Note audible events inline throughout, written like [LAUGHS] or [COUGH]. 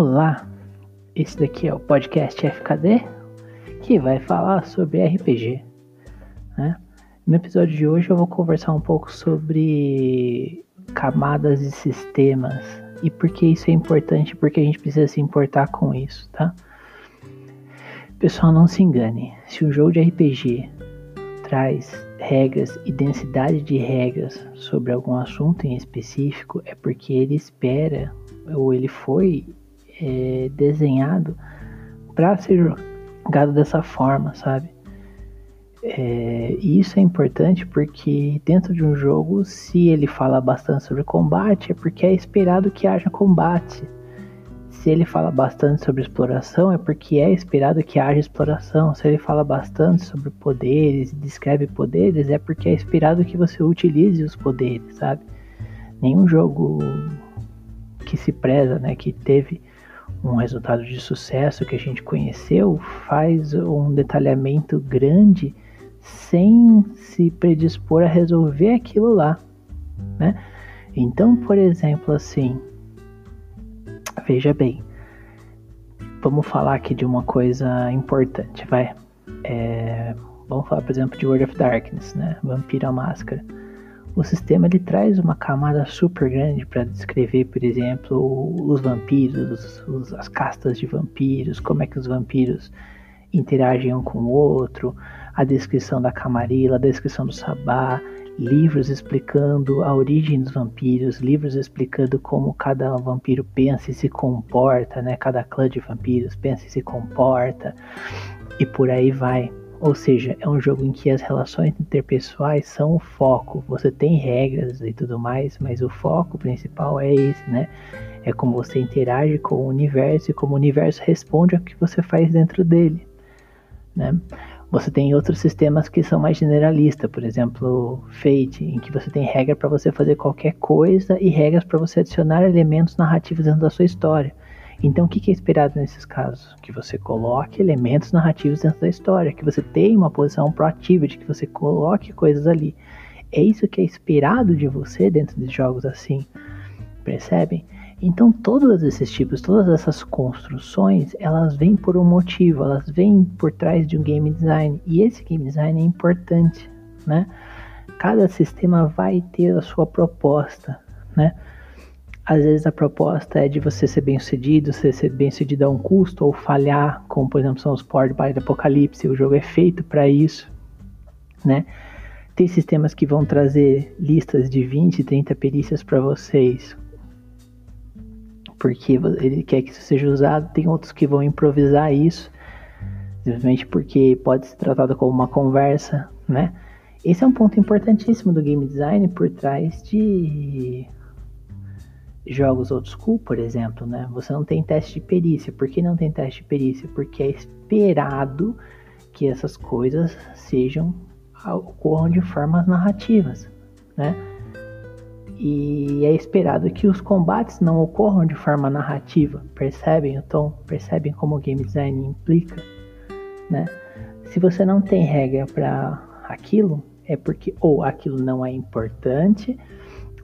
Olá, esse daqui é o podcast FKD que vai falar sobre RPG. Né? No episódio de hoje eu vou conversar um pouco sobre camadas e sistemas e por que isso é importante, porque a gente precisa se importar com isso, tá? Pessoal, não se engane, se um jogo de RPG traz regras e densidade de regras sobre algum assunto em específico, é porque ele espera ou ele foi é, desenhado para ser jogado dessa forma, sabe? É, e isso é importante porque dentro de um jogo, se ele fala bastante sobre combate, é porque é esperado que haja combate. Se ele fala bastante sobre exploração, é porque é esperado que haja exploração. Se ele fala bastante sobre poderes descreve poderes, é porque é esperado que você utilize os poderes, sabe? Nenhum jogo que se preza, né, que teve um resultado de sucesso que a gente conheceu, faz um detalhamento grande sem se predispor a resolver aquilo lá, né? Então, por exemplo, assim, veja bem, vamos falar aqui de uma coisa importante, vai. É, vamos falar, por exemplo, de World of Darkness, né? Vampira Máscara o sistema ele traz uma camada super grande para descrever, por exemplo, os vampiros, os, as castas de vampiros, como é que os vampiros interagem um com o outro, a descrição da camarila, a descrição do sabá, livros explicando a origem dos vampiros, livros explicando como cada vampiro pensa e se comporta, né? Cada clã de vampiros pensa e se comporta, e por aí vai. Ou seja, é um jogo em que as relações interpessoais são o foco. Você tem regras e tudo mais, mas o foco principal é esse, né? É como você interage com o universo e como o universo responde ao que você faz dentro dele, né? Você tem outros sistemas que são mais generalistas, por exemplo, Fate, em que você tem regra para você fazer qualquer coisa e regras para você adicionar elementos narrativos dentro da sua história. Então, o que é esperado nesses casos? Que você coloque elementos narrativos dentro da história, que você tenha uma posição proativa, de que você coloque coisas ali. É isso que é esperado de você dentro de jogos assim, percebem? Então, todos esses tipos, todas essas construções, elas vêm por um motivo, elas vêm por trás de um game design, e esse game design é importante, né? Cada sistema vai ter a sua proposta, né? Às vezes a proposta é de você ser bem sucedido, você ser bem sucedido a um custo, ou falhar, como por exemplo são os Powered by Apocalipse, o jogo é feito para isso, né? Tem sistemas que vão trazer listas de 20, 30 perícias para vocês, porque ele quer que isso seja usado. Tem outros que vão improvisar isso, simplesmente porque pode ser tratado como uma conversa, né? Esse é um ponto importantíssimo do game design por trás de jogos old school, por exemplo, né? Você não tem teste de perícia. Por que não tem teste de perícia? Porque é esperado que essas coisas sejam ocorram de formas narrativas, né? E é esperado que os combates não ocorram de forma narrativa. Percebem o tom? Percebem como o game design implica, né? Se você não tem regra para aquilo, é porque ou aquilo não é importante,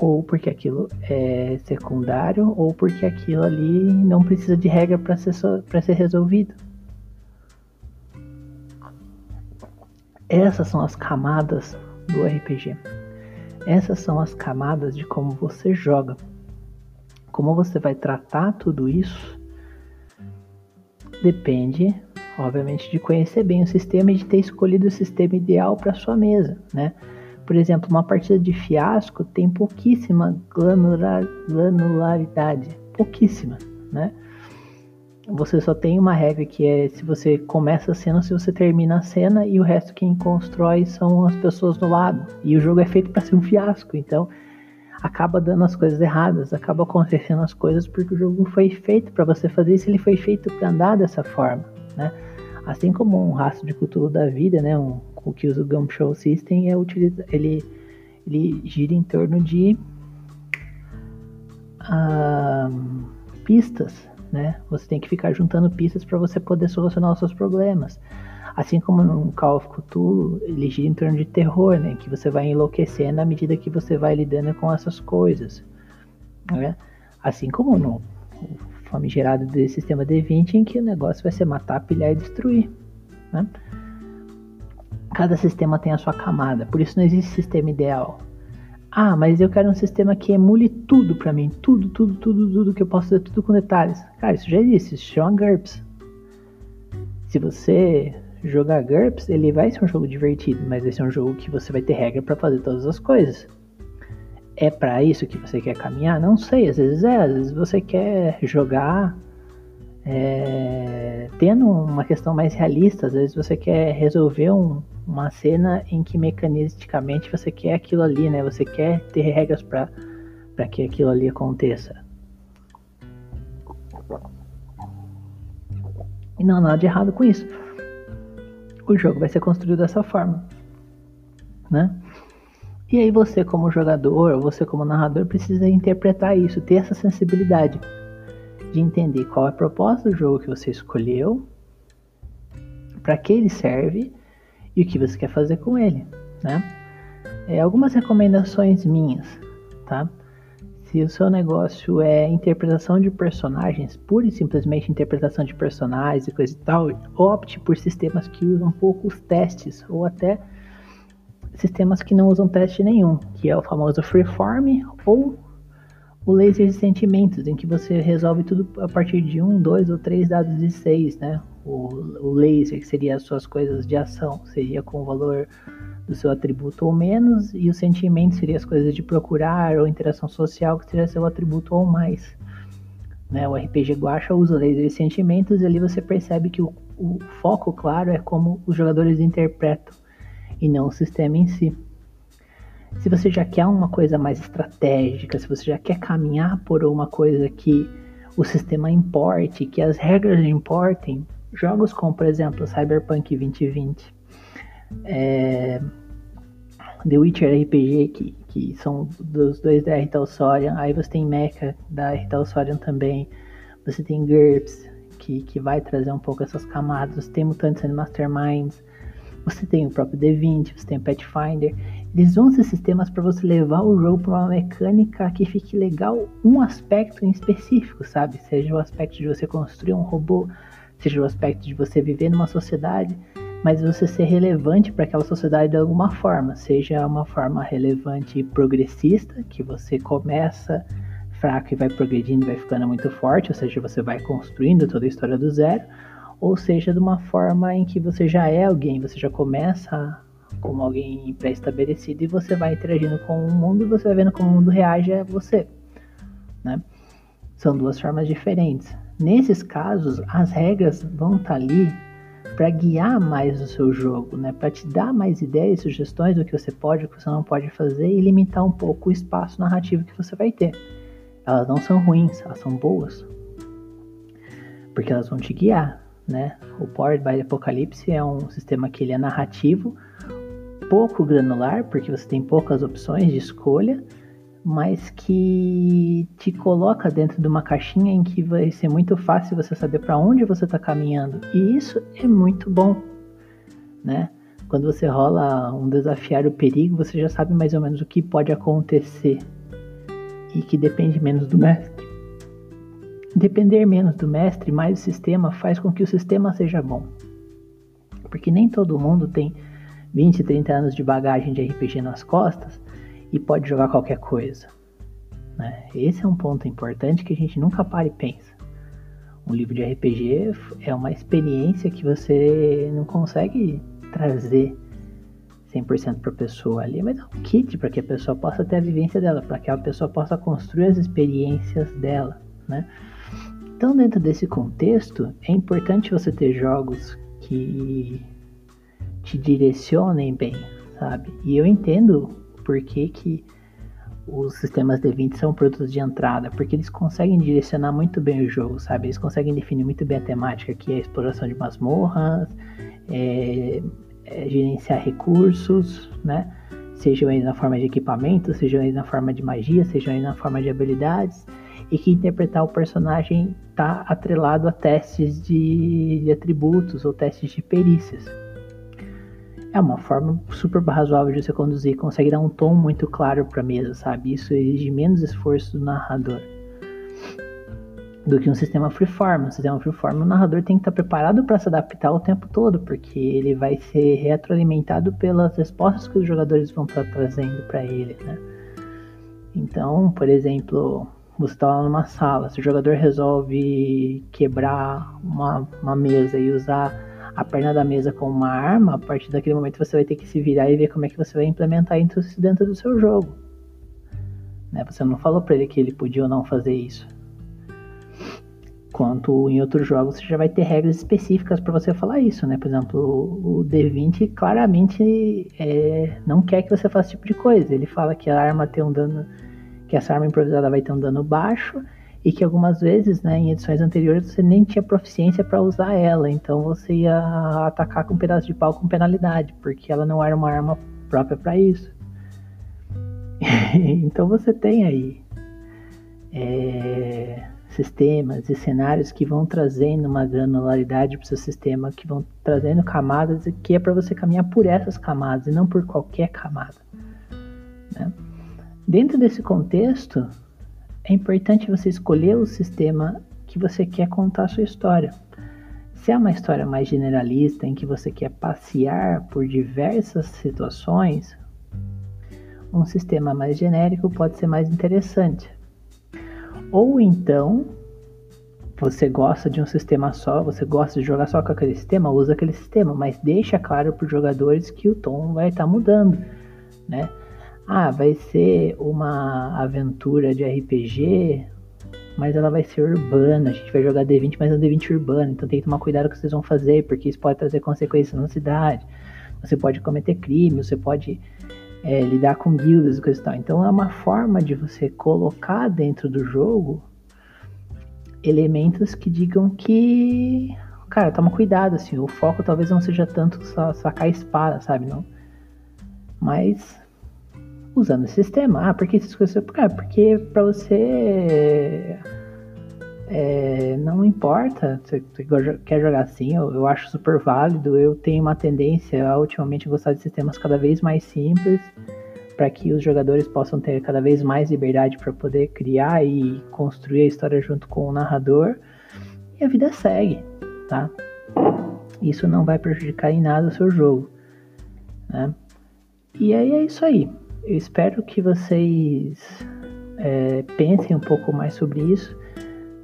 ou porque aquilo é secundário, ou porque aquilo ali não precisa de regra para ser, so, ser resolvido. Essas são as camadas do RPG. Essas são as camadas de como você joga. Como você vai tratar tudo isso depende, obviamente, de conhecer bem o sistema e de ter escolhido o sistema ideal para sua mesa, né? Por exemplo, uma partida de fiasco tem pouquíssima granular, granularidade, pouquíssima, né? Você só tem uma regra que é se você começa a cena, se você termina a cena e o resto quem constrói são as pessoas do lado. E o jogo é feito para ser um fiasco, então acaba dando as coisas erradas, acaba acontecendo as coisas porque o jogo foi feito para você fazer isso, ele foi feito para andar dessa forma, né? Assim como um rastro de cultura da vida, né? Um, o que usa o Gumshoe System é utilizar, ele, ele gira em torno de uh, pistas, né? Você tem que ficar juntando pistas para você poder solucionar os seus problemas. Assim como no Call of Cthulhu, ele gira em torno de terror, né? Que você vai enlouquecendo à medida que você vai lidando com essas coisas, né? Assim como no famigerado de sistema D20 em que o negócio vai ser matar, pilhar e destruir. Né? Cada sistema tem a sua camada, por isso não existe sistema ideal. Ah, mas eu quero um sistema que emule tudo para mim, tudo, tudo, tudo, tudo que eu posso fazer, tudo com detalhes. Cara, isso já existe, isso chama GURPS. Se você jogar GURPS, ele vai ser um jogo divertido, mas vai ser um jogo que você vai ter regra para fazer todas as coisas. É para isso que você quer caminhar? Não sei, às vezes é, às vezes você quer jogar é, tendo uma questão mais realista, às vezes você quer resolver um, uma cena em que mecanisticamente você quer aquilo ali, né? Você quer ter regras para que aquilo ali aconteça. E não há nada de errado com isso. O jogo vai ser construído dessa forma, né? E aí você como jogador, você como narrador precisa interpretar isso, ter essa sensibilidade de entender qual é a proposta do jogo que você escolheu, para que ele serve e o que você quer fazer com ele, né? É, algumas recomendações minhas, tá? Se o seu negócio é interpretação de personagens, pura e simplesmente interpretação de personagens e coisa e tal, opte por sistemas que usam poucos testes ou até sistemas que não usam teste nenhum, que é o famoso freeform ou o laser de sentimentos, em que você resolve tudo a partir de um, dois ou três dados de seis, né? O, o laser, que seria as suas coisas de ação, seria com o valor do seu atributo ou menos, e o sentimento seria as coisas de procurar ou interação social, que seria seu atributo ou mais. Né? O RPG Guacha usa laser de sentimentos e ali você percebe que o, o foco, claro, é como os jogadores interpretam e não o sistema em si. Se você já quer uma coisa mais estratégica, se você já quer caminhar por uma coisa que o sistema importe, que as regras importem, jogos como, por exemplo, Cyberpunk 2020, é, The Witcher RPG, que, que são dos dois da R. Sorian, aí você tem Mecha da R. Sorian também, você tem GURPS, que, que vai trazer um pouco essas camadas, você tem Mutantes and Masterminds, você tem o próprio D20, você tem Pathfinder, eles usam esses sistemas para você levar o jogo para uma mecânica que fique legal, um aspecto em específico, sabe? Seja o aspecto de você construir um robô, seja o aspecto de você viver numa sociedade, mas você ser relevante para aquela sociedade de alguma forma, seja uma forma relevante e progressista, que você começa fraco e vai progredindo vai ficando muito forte, ou seja, você vai construindo toda a história do zero, ou seja, de uma forma em que você já é alguém, você já começa como alguém pré-estabelecido e você vai interagindo com o mundo e você vai vendo como o mundo reage a você, né? São duas formas diferentes. Nesses casos, as regras vão estar tá ali para guiar mais o seu jogo, né? Para te dar mais ideias, sugestões do que você pode, o que você não pode fazer e limitar um pouco o espaço narrativo que você vai ter. Elas não são ruins, elas são boas, porque elas vão te guiar, né? O Powered by Apocalypse é um sistema que ele é narrativo, pouco granular, porque você tem poucas opções de escolha, mas que te coloca dentro de uma caixinha em que vai ser muito fácil você saber para onde você está caminhando. E isso é muito bom, né? Quando você rola um desafiar o perigo, você já sabe mais ou menos o que pode acontecer e que depende menos do mestre. Depender menos do mestre, mais o sistema faz com que o sistema seja bom. Porque nem todo mundo tem 20, 30 anos de bagagem de RPG nas costas e pode jogar qualquer coisa. Né? Esse é um ponto importante que a gente nunca para e pensa. Um livro de RPG é uma experiência que você não consegue trazer 100% para a pessoa ali, mas é um kit para que a pessoa possa ter a vivência dela, para que a pessoa possa construir as experiências dela, né? Então, dentro desse contexto, é importante você ter jogos que te direcionem bem, sabe? E eu entendo por que, que os sistemas D20 são produtos de entrada, porque eles conseguem direcionar muito bem o jogo, sabe? Eles conseguem definir muito bem a temática, que é a exploração de masmorras, é, é gerenciar recursos, né? Sejam eles na forma de equipamento, sejam eles na forma de magia, sejam eles na forma de habilidades, e que interpretar o personagem está atrelado a testes de, de atributos ou testes de perícias é uma forma super razoável de você conduzir, consegue dar um tom muito claro para a mesa, sabe? Isso exige menos esforço do narrador. do que um sistema freeform. Um sistema freeform, o narrador tem que estar preparado para se adaptar o tempo todo, porque ele vai ser retroalimentado pelas respostas que os jogadores vão estar trazendo para ele, né? Então, por exemplo, você está lá numa sala, se o jogador resolve quebrar uma, uma mesa e usar a perna da mesa como uma arma, a partir daquele momento você vai ter que se virar e ver como é que você vai implementar isso dentro do seu jogo. Né? Você não falou para ele que ele podia ou não fazer isso. Quanto em outros jogos você já vai ter regras específicas para você falar isso, né? Por exemplo, o D20 claramente é, não quer que você faça esse tipo de coisa. Ele fala que a arma tem um dano, que essa arma improvisada vai ter um dano baixo e que algumas vezes, né, em edições anteriores você nem tinha proficiência para usar ela, então você ia atacar com um pedaço de pau com penalidade, porque ela não era uma arma própria para isso. [LAUGHS] então você tem aí é, sistemas e cenários que vão trazendo uma granularidade para o seu sistema, que vão trazendo camadas que é para você caminhar por essas camadas e não por qualquer camada. Né? Dentro desse contexto, é importante você escolher o sistema que você quer contar a sua história. Se é uma história mais generalista, em que você quer passear por diversas situações, um sistema mais genérico pode ser mais interessante. Ou então, você gosta de um sistema só, você gosta de jogar só com aquele sistema, usa aquele sistema, mas deixa claro para os jogadores que o tom vai estar tá mudando, né? Ah, vai ser uma aventura de RPG, mas ela vai ser urbana. A gente vai jogar D20, mas é um D20 urbano, então tem que tomar cuidado com o que vocês vão fazer, porque isso pode trazer consequências na cidade. Você pode cometer crime, você pode é, lidar com guildas e coisa e tal. Então é uma forma de você colocar dentro do jogo elementos que digam que. Cara, toma cuidado, assim, o foco talvez não seja tanto sacar espada, sabe? Não. Mas usando o sistema. Ah, por que essas coisas? Cara, porque pra você é, não importa, você, você, quer jogar assim, eu, eu, acho super válido. Eu tenho uma tendência a ultimamente gostar de sistemas cada vez mais simples, para que os jogadores possam ter cada vez mais liberdade para poder criar e construir a história junto com o narrador. E a vida segue, tá? Isso não vai prejudicar em nada o seu jogo, né? E aí é isso aí. Eu espero que vocês é, pensem um pouco mais sobre isso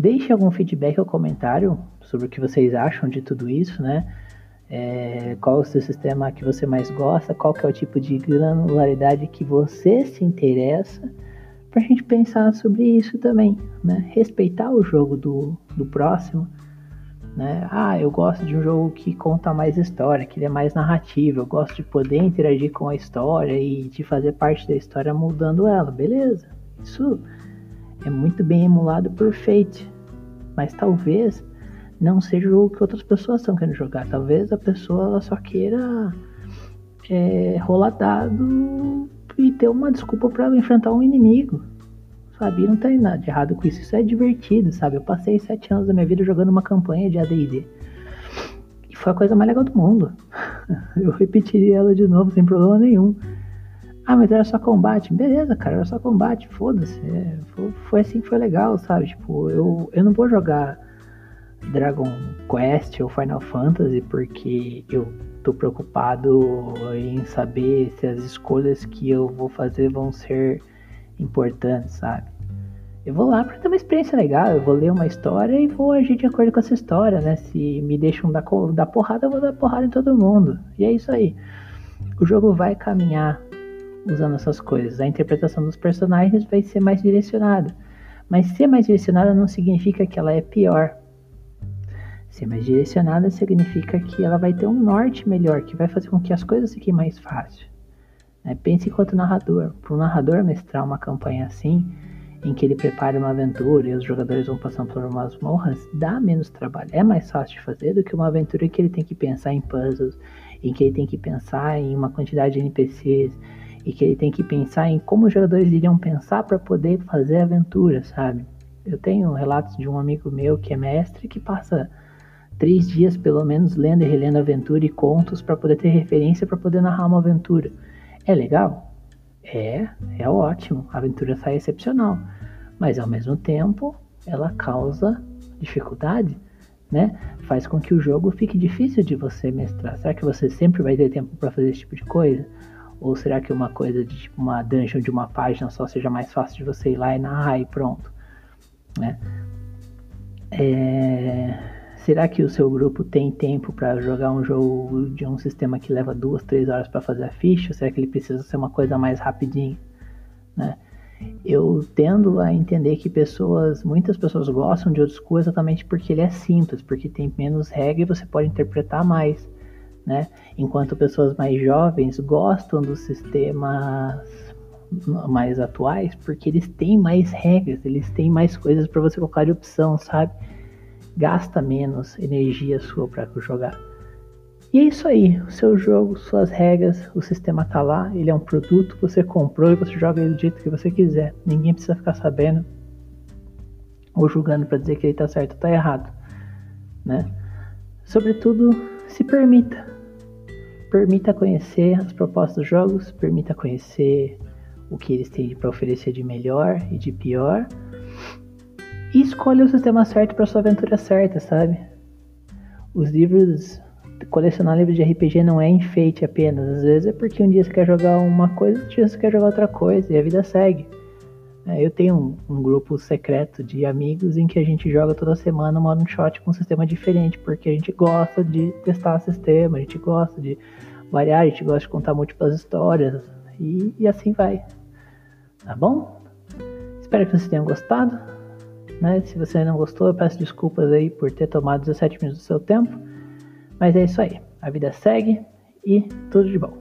Deixe algum feedback ou comentário sobre o que vocês acham de tudo isso, né? É, qual o seu sistema que você mais gosta, qual é o tipo de granularidade que você se interessa, para a gente pensar sobre isso também, né? Respeitar o jogo do, do próximo, né? Ah, eu gosto de um jogo que conta mais história, que ele é mais narrativo, eu gosto de poder interagir com a história e de fazer parte da história mudando ela, beleza? Isso é muito bem emulado por Fate, mas talvez não seja o jogo que outras pessoas estão querendo jogar. Talvez a pessoa só queira é, rolar dado e ter uma desculpa para enfrentar um inimigo. Sabe? não tem nada de errado com isso. Isso é divertido, sabe? Eu passei sete anos da minha vida jogando uma campanha de AD&D. E foi a coisa mais legal do mundo. [LAUGHS] Eu repetiria ela de novo sem problema nenhum. Ah, mas era só combate. Beleza, cara, era só combate, foda-se. É, foi, foi, assim que foi legal, sabe? Tipo, eu, eu não vou jogar Dragon Quest ou Final Fantasy porque eu tô preocupado em saber se as escolhas que eu vou fazer vão ser importantes, sabe? Eu vou lá para ter uma experiência legal, eu vou ler uma história e vou agir de acordo com essa história, né? Se me deixam dar, dar porrada, eu vou dar porrada em todo mundo. E é isso aí. O jogo vai caminhar usando essas coisas. A interpretação dos personagens vai ser mais direcionada. Mas ser mais direcionada não significa que ela é pior. Ser mais direcionada significa que ela vai ter um norte melhor, que vai fazer com que as coisas fiquem mais fáceis. Né? Pense enquanto narrador. Para o narrador mestrar uma campanha assim, em que ele prepara uma aventura e os jogadores vão passando por umas morras, dá menos trabalho. É mais fácil de fazer do que uma aventura que ele tem que pensar em puzzles, em que ele tem que pensar em uma quantidade de NPCs, e que ele tem que pensar em como os jogadores iriam pensar para poder fazer a aventura, sabe? Eu tenho relatos de um amigo meu que é mestre que passa três dias pelo menos lendo e relendo aventura e contos para poder ter referência para poder narrar uma aventura. É legal? É, é ótimo. A aventura sai excepcional. Mas ao mesmo tempo, ela causa dificuldade, né? Faz com que o jogo fique difícil de você mestrar. Será que você sempre vai ter tempo para fazer esse tipo de coisa? Ou será que uma coisa de tipo uma dungeon de uma página só seja mais fácil de você ir lá e narrar e pronto, né? É... Será que o seu grupo tem tempo para jogar um jogo de um sistema que leva duas, três horas para fazer a ficha? Ou será que ele precisa ser uma coisa mais rapidinho, né? eu tendo a entender que pessoas, muitas pessoas gostam de old school exatamente porque ele é simples, porque tem menos regra e você pode interpretar mais, né? Enquanto pessoas mais jovens gostam dos sistemas mais atuais porque eles têm mais regras, eles têm mais coisas para você colocar de opção, sabe? Gasta menos energia sua para jogar. E é isso aí, o seu jogo, suas regras, o sistema tá lá, ele é um produto que você comprou e você joga ele do jeito que você quiser. Ninguém precisa ficar sabendo ou julgando para dizer que ele tá certo ou tá errado, né? Sobretudo, se permita. Permita conhecer as propostas dos jogos, permita conhecer o que eles têm para oferecer de melhor e de pior. E escolha o sistema certo para sua aventura certa, sabe? Os livros colecionar livros de RPG não é enfeite apenas. Às vezes é porque um dia você quer jogar uma coisa, outro dia você quer jogar outra coisa e a vida segue. É, eu tenho um, um, grupo secreto de amigos em que a gente joga toda semana uma one shot com um sistema diferente, porque a gente gosta de testar sistema, a gente gosta de variar, a gente gosta de contar múltiplas histórias e, e assim vai. Tá bom? Espero que vocês tenham gostado. Né? Se você não gostou, eu peço desculpas aí por ter tomado 17 minutos do seu tempo. Mas é isso aí. A vida segue e tudo de bom.